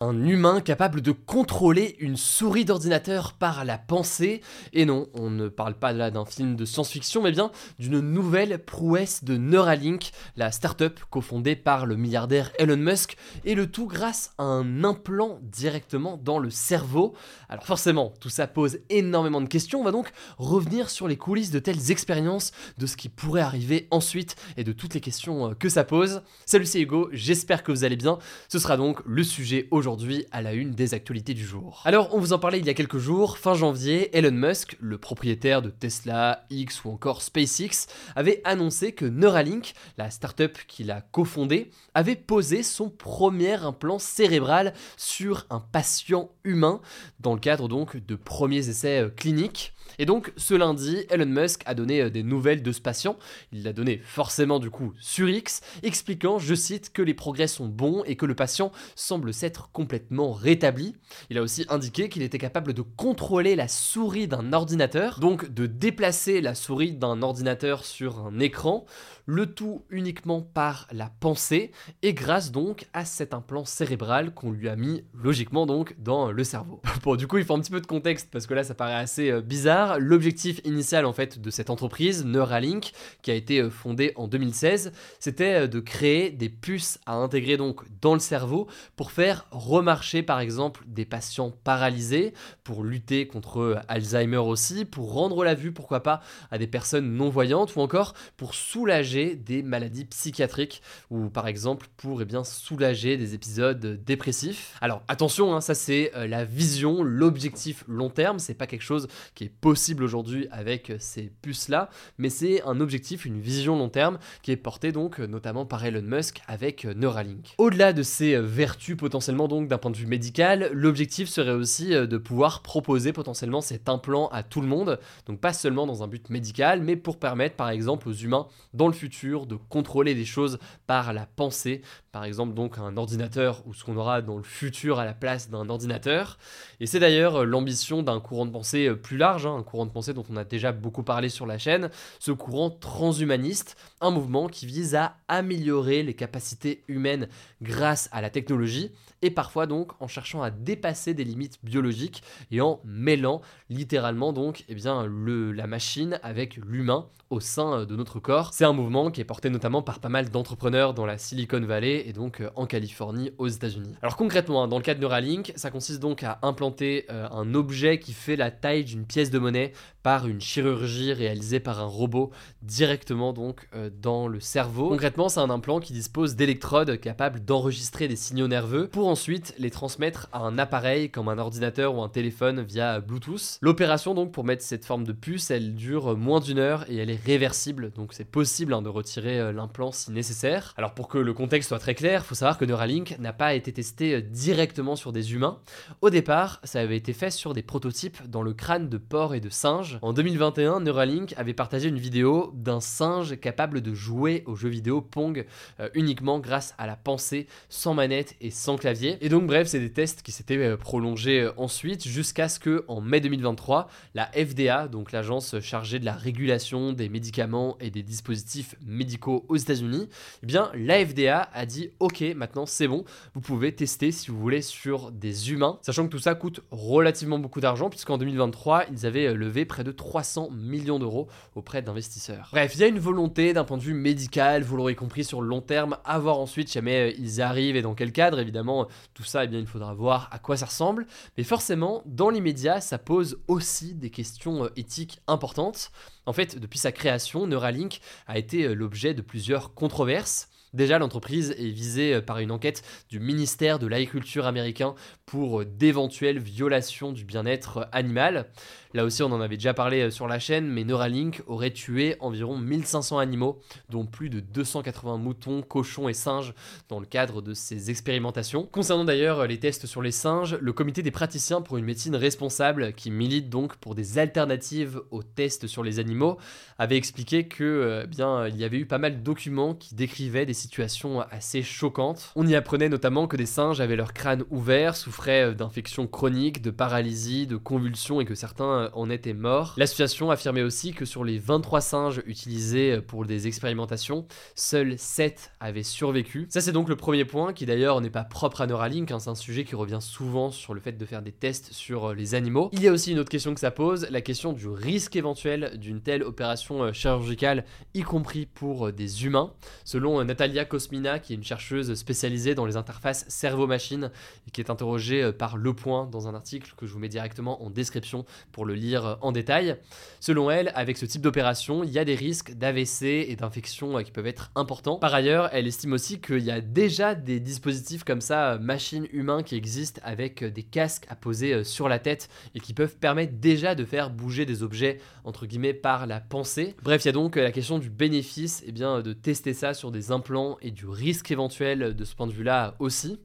Un humain capable de contrôler une souris d'ordinateur par la pensée. Et non, on ne parle pas là d'un film de science-fiction, mais bien d'une nouvelle prouesse de Neuralink, la start-up cofondée par le milliardaire Elon Musk, et le tout grâce à un implant directement dans le cerveau. Alors forcément, tout ça pose énormément de questions. On va donc revenir sur les coulisses de telles expériences, de ce qui pourrait arriver ensuite et de toutes les questions euh, que ça pose. Salut, c'est Hugo, j'espère que vous allez bien. Ce sera donc le sujet aujourd'hui à la une des actualités du jour. Alors, on vous en parlait il y a quelques jours, fin janvier, Elon Musk, le propriétaire de Tesla, X ou encore SpaceX, avait annoncé que Neuralink, la startup qu'il a cofondée, avait posé son premier implant cérébral sur un patient humain dans le cadre donc de premiers essais euh, cliniques. Et donc ce lundi, Elon Musk a donné euh, des nouvelles de ce patient. Il l'a donné forcément du coup sur X, expliquant, je cite, que les progrès sont bons et que le patient semble s'être complètement rétabli. Il a aussi indiqué qu'il était capable de contrôler la souris d'un ordinateur, donc de déplacer la souris d'un ordinateur sur un écran, le tout uniquement par la pensée et grâce donc à cet implant cérébral qu'on lui a mis logiquement donc dans le cerveau. bon, du coup, il faut un petit peu de contexte parce que là ça paraît assez euh, bizarre l'objectif initial en fait de cette entreprise, Neuralink, qui a été euh, fondée en 2016, c'était euh, de créer des puces à intégrer donc dans le cerveau pour faire remarcher par exemple des patients paralysés, pour lutter contre euh, Alzheimer aussi, pour rendre la vue pourquoi pas à des personnes non voyantes ou encore pour soulager des maladies psychiatriques ou par exemple pour eh bien soulager des épisodes dépressifs. Alors attention, hein, ça c'est la vision, l'objectif long terme, c'est pas quelque chose qui est possible possible aujourd'hui avec ces puces-là, mais c'est un objectif, une vision long terme qui est portée donc notamment par Elon Musk avec Neuralink. Au-delà de ces vertus potentiellement donc d'un point de vue médical, l'objectif serait aussi de pouvoir proposer potentiellement cet implant à tout le monde, donc pas seulement dans un but médical, mais pour permettre par exemple aux humains dans le futur de contrôler des choses par la pensée, par exemple donc un ordinateur ou ce qu'on aura dans le futur à la place d'un ordinateur. Et c'est d'ailleurs l'ambition d'un courant de pensée plus large, hein, courant de pensée dont on a déjà beaucoup parlé sur la chaîne, ce courant transhumaniste, un mouvement qui vise à améliorer les capacités humaines grâce à la technologie et parfois donc en cherchant à dépasser des limites biologiques et en mêlant littéralement donc eh bien, le, la machine avec l'humain au sein de notre corps. C'est un mouvement qui est porté notamment par pas mal d'entrepreneurs dans la Silicon Valley et donc euh, en Californie aux États-Unis. Alors concrètement, hein, dans le cas de Neuralink, ça consiste donc à implanter euh, un objet qui fait la taille d'une pièce de monnaie par une chirurgie réalisée par un robot directement donc euh, dans le cerveau. Concrètement, c'est un implant qui dispose d'électrodes capables d'enregistrer des signaux nerveux pour ensuite les transmettre à un appareil comme un ordinateur ou un téléphone via Bluetooth. L'opération donc pour mettre cette forme de puce, elle dure moins d'une heure et elle est réversible, donc c'est possible hein, de retirer l'implant si nécessaire. Alors pour que le contexte soit très clair, il faut savoir que Neuralink n'a pas été testé euh, directement sur des humains. Au départ, ça avait été fait sur des prototypes dans le crâne de porc et de singe en 2021, Neuralink avait partagé une vidéo d'un singe capable de jouer aux jeux vidéo Pong euh, uniquement grâce à la pensée, sans manette et sans clavier. Et donc bref, c'est des tests qui s'étaient euh, prolongés ensuite jusqu'à ce que en mai 2023, la FDA, donc l'agence chargée de la régulation des médicaments et des dispositifs médicaux aux États-Unis, eh bien la FDA a dit OK, maintenant c'est bon, vous pouvez tester si vous voulez sur des humains, sachant que tout ça coûte relativement beaucoup d'argent puisqu'en 2023, ils avaient levé près de 300 millions d'euros auprès d'investisseurs. Bref, il y a une volonté d'un point de vue médical, vous l'aurez compris sur le long terme, à voir ensuite jamais euh, ils arrivent et dans quel cadre. Évidemment, tout ça, eh bien, il faudra voir à quoi ça ressemble. Mais forcément, dans l'immédiat, ça pose aussi des questions euh, éthiques importantes. En fait, depuis sa création, Neuralink a été euh, l'objet de plusieurs controverses. Déjà, l'entreprise est visée par une enquête du ministère de l'Agriculture américain pour d'éventuelles violations du bien-être animal. Là aussi, on en avait déjà parlé euh, sur la chaîne, mais Neuralink aurait tué environ 1500 animaux, dont plus de 280 moutons, cochons et singes, dans le cadre de ces expérimentations. Concernant d'ailleurs les tests sur les singes, le comité des praticiens pour une médecine responsable, qui milite donc pour des alternatives aux tests sur les animaux, avait expliqué que euh, bien il y avait eu pas mal de documents qui décrivaient des situations assez choquantes. On y apprenait notamment que des singes avaient leur crâne ouvert, souffraient euh, d'infections chroniques, de paralysie, de convulsions et que certains euh, en étaient morts. L'association affirmait aussi que sur les 23 singes utilisés euh, pour des expérimentations, seuls 7 avaient survécu. Ça c'est donc le premier point qui d'ailleurs n'est pas propre à Neuralink, hein, c'est un sujet qui revient souvent sur le fait de faire des tests sur les animaux. Il y a aussi une autre question que ça pose, la question du risque éventuel d'une telle opération chirurgicale, y compris pour des humains. Selon Natalia qui est une chercheuse spécialisée dans les interfaces cerveau-machine et qui est interrogée par Le Point dans un article que je vous mets directement en description pour le lire en détail. Selon elle, avec ce type d'opération, il y a des risques d'AVC et d'infections euh, qui peuvent être importants. Par ailleurs, elle estime aussi qu'il y a déjà des dispositifs comme ça, euh, machines humains, qui existent avec euh, des casques à poser sur la tête et qui peuvent permettre déjà de faire bouger des objets, entre guillemets, par la pensée. Bref, il y a donc la question du bénéfice, eh bien, de tester ça sur des implants et du risque éventuel de ce point de vue-là aussi.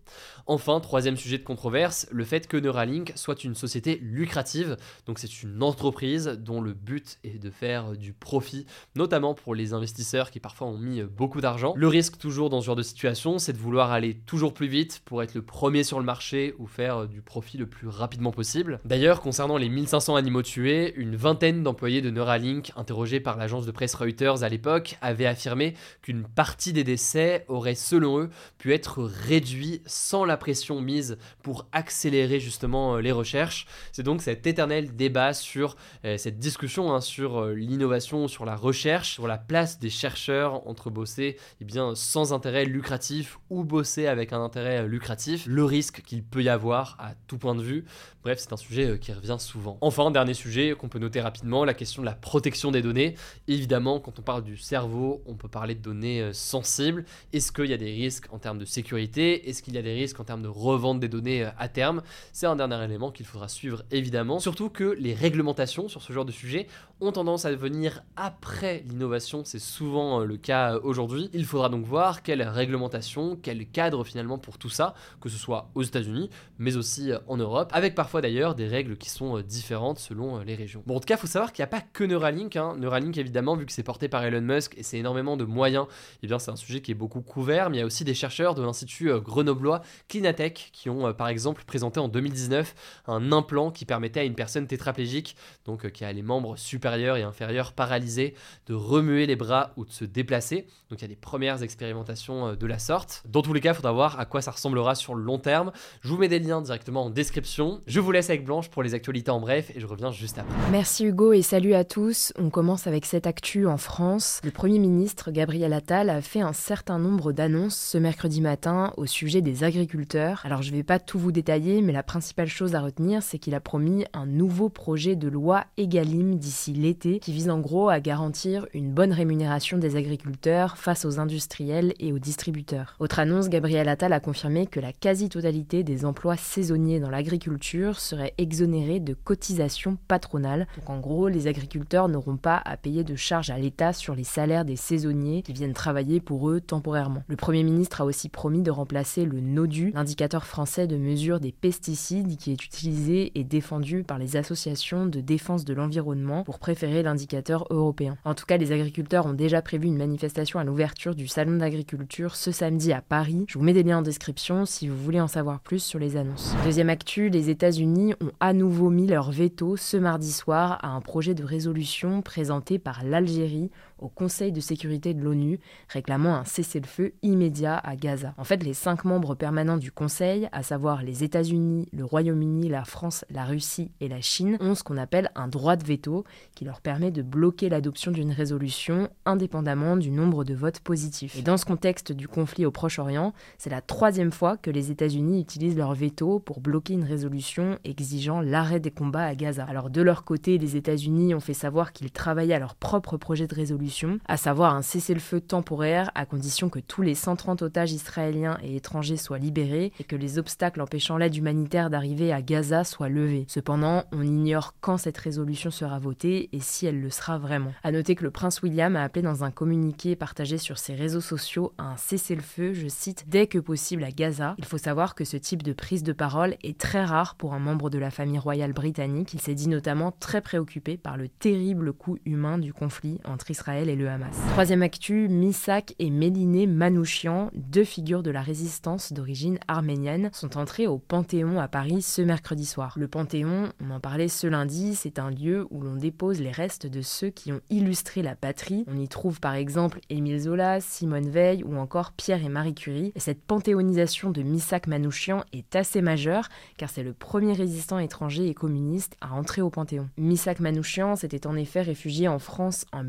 Enfin, troisième sujet de controverse, le fait que Neuralink soit une société lucrative, donc c'est une entreprise dont le but est de faire du profit, notamment pour les investisseurs qui parfois ont mis beaucoup d'argent. Le risque toujours dans ce genre de situation, c'est de vouloir aller toujours plus vite pour être le premier sur le marché ou faire du profit le plus rapidement possible. D'ailleurs, concernant les 1500 animaux tués, une vingtaine d'employés de Neuralink, interrogés par l'agence de presse Reuters à l'époque, avaient affirmé qu'une partie des décès aurait, selon eux, pu être réduit sans la pression mise pour accélérer justement euh, les recherches. C'est donc cet éternel débat sur euh, cette discussion hein, sur euh, l'innovation, sur la recherche, sur la place des chercheurs entre bosser eh bien, sans intérêt lucratif ou bosser avec un intérêt lucratif, le risque qu'il peut y avoir à tout point de vue. Bref, c'est un sujet qui revient souvent. Enfin, dernier sujet qu'on peut noter rapidement, la question de la protection des données. Évidemment, quand on parle du cerveau, on peut parler de données sensibles. Est-ce qu'il y a des risques en termes de sécurité? Est-ce qu'il y a des risques en termes de revente des données euh, à terme. C'est un dernier élément qu'il faudra suivre évidemment. Surtout que les réglementations sur ce genre de sujet ont tendance à venir après l'innovation, c'est souvent euh, le cas euh, aujourd'hui. Il faudra donc voir quelle réglementation, quel cadre finalement pour tout ça, que ce soit aux États-Unis, mais aussi en Europe, avec parfois d'ailleurs des règles qui sont différentes selon les régions. Bon, en tout cas, faut savoir qu'il n'y a pas que Neuralink. Hein. Neuralink, évidemment, vu que c'est porté par Elon Musk et c'est énormément de moyens, et eh bien c'est un sujet qui est beaucoup couvert, mais il y a aussi des chercheurs de l'Institut grenoblois Clinatech qui ont euh, par exemple présenté en 2019 un implant qui permettait à une personne tétraplégique, donc euh, qui a les membres supérieurs et inférieurs paralysés, de remuer les bras ou de se déplacer. Donc il y a des premières expérimentations euh, de la sorte. Dans tous les cas, il faudra voir à quoi ça ressemblera sur le long terme. Je vous mets des liens directement en description. Je vous laisse avec Blanche pour les actualités en bref et je reviens juste après. Merci Hugo et salut à tous. On commence avec cette actu en France. Le Premier ministre Gabriel Attal a fait un certain nombre d'annonces ce mercredi matin au sujet des agriculteurs. Alors je ne vais pas tout vous détailler, mais la principale chose à retenir, c'est qu'il a promis un nouveau projet de loi EGalim d'ici l'été, qui vise en gros à garantir une bonne rémunération des agriculteurs face aux industriels et aux distributeurs. Autre annonce, Gabriel Attal a confirmé que la quasi-totalité des emplois saisonniers dans l'agriculture serait exonérée de cotisations patronales. Donc en gros, les agriculteurs n'auront pas à payer de charges à l'État sur les salaires des saisonniers qui viennent travailler pour eux temporairement. Le Premier ministre a aussi promis de remplacer le NODU, l'indicateur français de mesure des pesticides, qui est utilisé et défendu par les associations de défense de l'environnement pour préférer l'indicateur européen. En tout cas, les agriculteurs ont déjà prévu une manifestation à l'ouverture du salon d'agriculture ce samedi à Paris. Je vous mets des liens en description si vous voulez en savoir plus sur les annonces. Deuxième actu, les États-Unis ont à nouveau mis leur veto ce mardi soir à un projet de résolution présenté par l'Algérie au Conseil de sécurité de l'ONU réclamant un cessez-le-feu immédiat à Gaza. En fait, les cinq membres permanents du Conseil, à savoir les États-Unis, le Royaume-Uni, la France, la Russie et la Chine, ont ce qu'on appelle un droit de veto qui leur permet de bloquer l'adoption d'une résolution indépendamment du nombre de votes positifs. Et dans ce contexte du conflit au Proche-Orient, c'est la troisième fois que les États-Unis utilisent leur veto pour bloquer une résolution exigeant l'arrêt des combats à Gaza. Alors de leur côté, les États-Unis ont fait savoir qu'ils travaillaient à leur propre projet de résolution solution, à savoir un cessez-le-feu temporaire à condition que tous les 130 otages israéliens et étrangers soient libérés et que les obstacles empêchant l'aide humanitaire d'arriver à Gaza soient levés. Cependant, on ignore quand cette résolution sera votée et si elle le sera vraiment. À noter que le prince William a appelé dans un communiqué partagé sur ses réseaux sociaux à un cessez-le-feu, je cite, dès que possible à Gaza. Il faut savoir que ce type de prise de parole est très rare pour un membre de la famille royale britannique. Il s'est dit notamment très préoccupé par le terrible coût humain du conflit entre Israël et le Hamas. Troisième actu, Misak et Méliné Manouchian, deux figures de la résistance d'origine arménienne, sont entrés au Panthéon à Paris ce mercredi soir. Le Panthéon, on en parlait ce lundi, c'est un lieu où l'on dépose les restes de ceux qui ont illustré la patrie. On y trouve par exemple Émile Zola, Simone Veil ou encore Pierre et Marie Curie. Et cette panthéonisation de Misak Manouchian est assez majeure car c'est le premier résistant étranger et communiste à entrer au Panthéon. Misak Manouchian s'était en effet réfugié en France en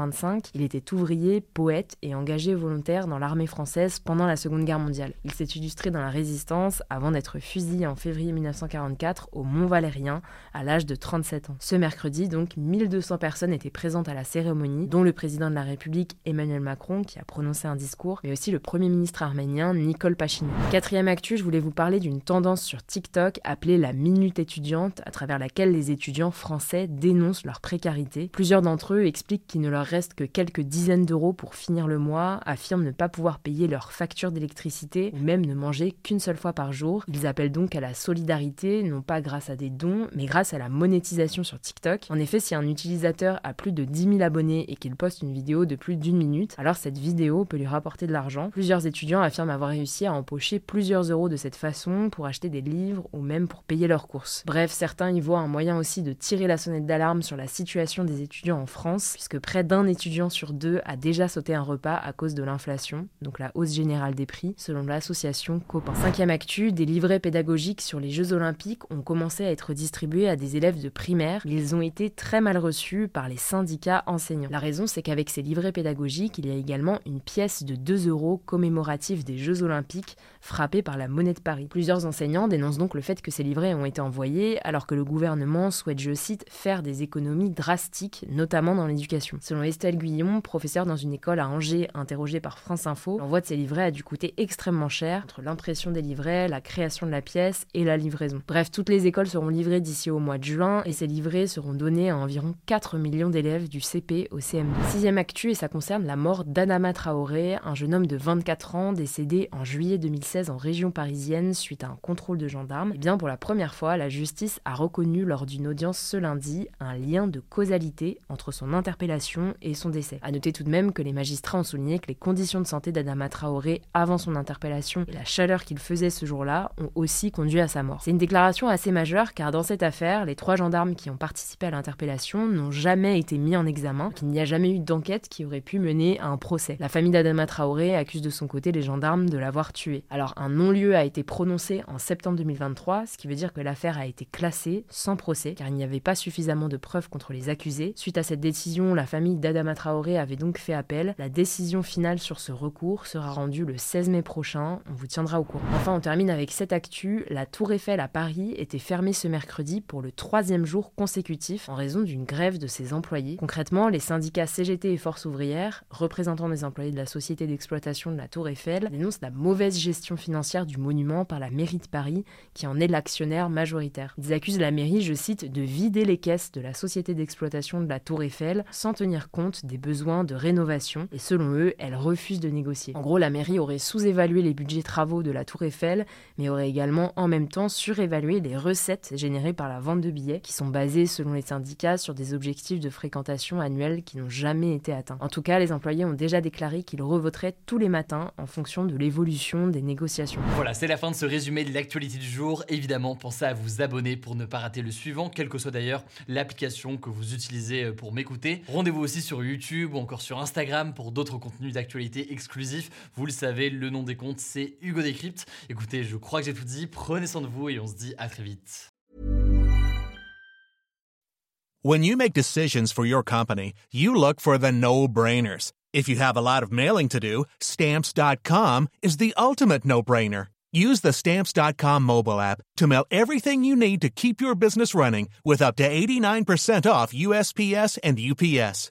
1925. Il était ouvrier, poète et engagé volontaire dans l'armée française pendant la Seconde Guerre mondiale. Il s'est illustré dans la résistance avant d'être fusillé en février 1944 au Mont Valérien à l'âge de 37 ans. Ce mercredi, donc, 1200 personnes étaient présentes à la cérémonie, dont le président de la République Emmanuel Macron qui a prononcé un discours, mais aussi le premier ministre arménien Nicole Pachinian. Quatrième actu, je voulais vous parler d'une tendance sur TikTok appelée la minute étudiante, à travers laquelle les étudiants français dénoncent leur précarité. Plusieurs d'entre eux expliquent qu'il ne leur reste que quelques dizaines d'euros pour finir le mois, affirment ne pas pouvoir payer leurs factures d'électricité ou même ne manger qu'une seule fois par jour. Ils appellent donc à la solidarité, non pas grâce à des dons, mais grâce à la monétisation sur TikTok. En effet, si un utilisateur a plus de 10 000 abonnés et qu'il poste une vidéo de plus d'une minute, alors cette vidéo peut lui rapporter de l'argent. Plusieurs étudiants affirment avoir réussi à empocher plusieurs euros de cette façon pour acheter des livres ou même pour payer leurs courses. Bref, certains y voient un moyen aussi de tirer la sonnette d'alarme sur la situation des étudiants en France, puisque près d'un étudiant sur deux a déjà sauté un repas à cause de l'inflation, donc la hausse générale des prix, selon l'association Copain. Cinquième actu, des livrets pédagogiques sur les Jeux Olympiques ont commencé à être distribués à des élèves de primaire. Ils ont été très mal reçus par les syndicats enseignants. La raison, c'est qu'avec ces livrets pédagogiques, il y a également une pièce de 2 euros commémorative des Jeux Olympiques frappée par la monnaie de Paris. Plusieurs enseignants dénoncent donc le fait que ces livrets ont été envoyés alors que le gouvernement souhaite, je cite, faire des économies drastiques, notamment dans l'éducation. Selon Estelle Guillon, professeure dans une école à Angers, interrogée par France Info, l'envoi de ces livrets a dû coûter extrêmement cher entre l'impression des livrets, la création de la pièce et la livraison. Bref, toutes les écoles seront livrées d'ici au mois de juin et ces livrets seront donnés à environ 4 millions d'élèves du CP au CM2. Sixième actu et ça concerne la mort d'Adama Traoré, un jeune homme de 24 ans décédé en juillet 2016 en région parisienne suite à un contrôle de gendarmes. Et eh bien pour la première fois, la justice a reconnu lors d'une audience ce lundi un lien de causalité entre son interpellation et son décès. A noter tout de même que les magistrats ont souligné que les conditions de santé d'Adama Traoré avant son interpellation et la chaleur qu'il faisait ce jour-là ont aussi conduit à sa mort. C'est une déclaration assez majeure car dans cette affaire, les trois gendarmes qui ont participé à l'interpellation n'ont jamais été mis en examen, qu'il n'y a jamais eu d'enquête qui aurait pu mener à un procès. La famille d'Adama Traoré accuse de son côté les gendarmes de l'avoir tué. Alors un non-lieu a été prononcé en septembre 2023, ce qui veut dire que l'affaire a été classée sans procès car il n'y avait pas suffisamment de preuves contre les accusés. Suite à cette décision, la famille d'Adama Traoré avait donc fait appel. La décision finale sur ce recours sera rendue le 16 mai prochain. On vous tiendra au courant. Enfin, on termine avec cette actu. La Tour Eiffel à Paris était fermée ce mercredi pour le troisième jour consécutif en raison d'une grève de ses employés. Concrètement, les syndicats CGT et Force ouvrière, représentants des employés de la société d'exploitation de la Tour Eiffel, dénoncent la mauvaise gestion financière du monument par la mairie de Paris, qui en est l'actionnaire majoritaire. Ils accusent la mairie, je cite, de vider les caisses de la société d'exploitation de la Tour Eiffel sans tenir compte des besoins de rénovation, et selon eux, elle refuse de négocier. En gros, la mairie aurait sous-évalué les budgets travaux de la Tour Eiffel, mais aurait également en même temps surévalué les recettes générées par la vente de billets, qui sont basées, selon les syndicats, sur des objectifs de fréquentation annuels qui n'ont jamais été atteints. En tout cas, les employés ont déjà déclaré qu'ils revoteraient tous les matins en fonction de l'évolution des négociations. Voilà, c'est la fin de ce résumé de l'actualité du jour. Évidemment, pensez à vous abonner pour ne pas rater le suivant, quelle que soit d'ailleurs l'application que vous utilisez pour m'écouter. Rendez-vous aussi sur YouTube ou encore sur Instagram pour d'autres contenus d'actualité exclusifs. Vous le savez, le nom des comptes, c'est Hugo Décrypte. Écoutez, je crois que j'ai tout dit. Prenez soin de vous et on se dit à très vite. When you make decisions for your company, you look for the no-brainers. If you have a lot of mailing to do, stamps.com is the ultimate no-brainer. Use the stamps.com mobile app to mail everything you need to keep your business running with up to 89% off USPS and UPS.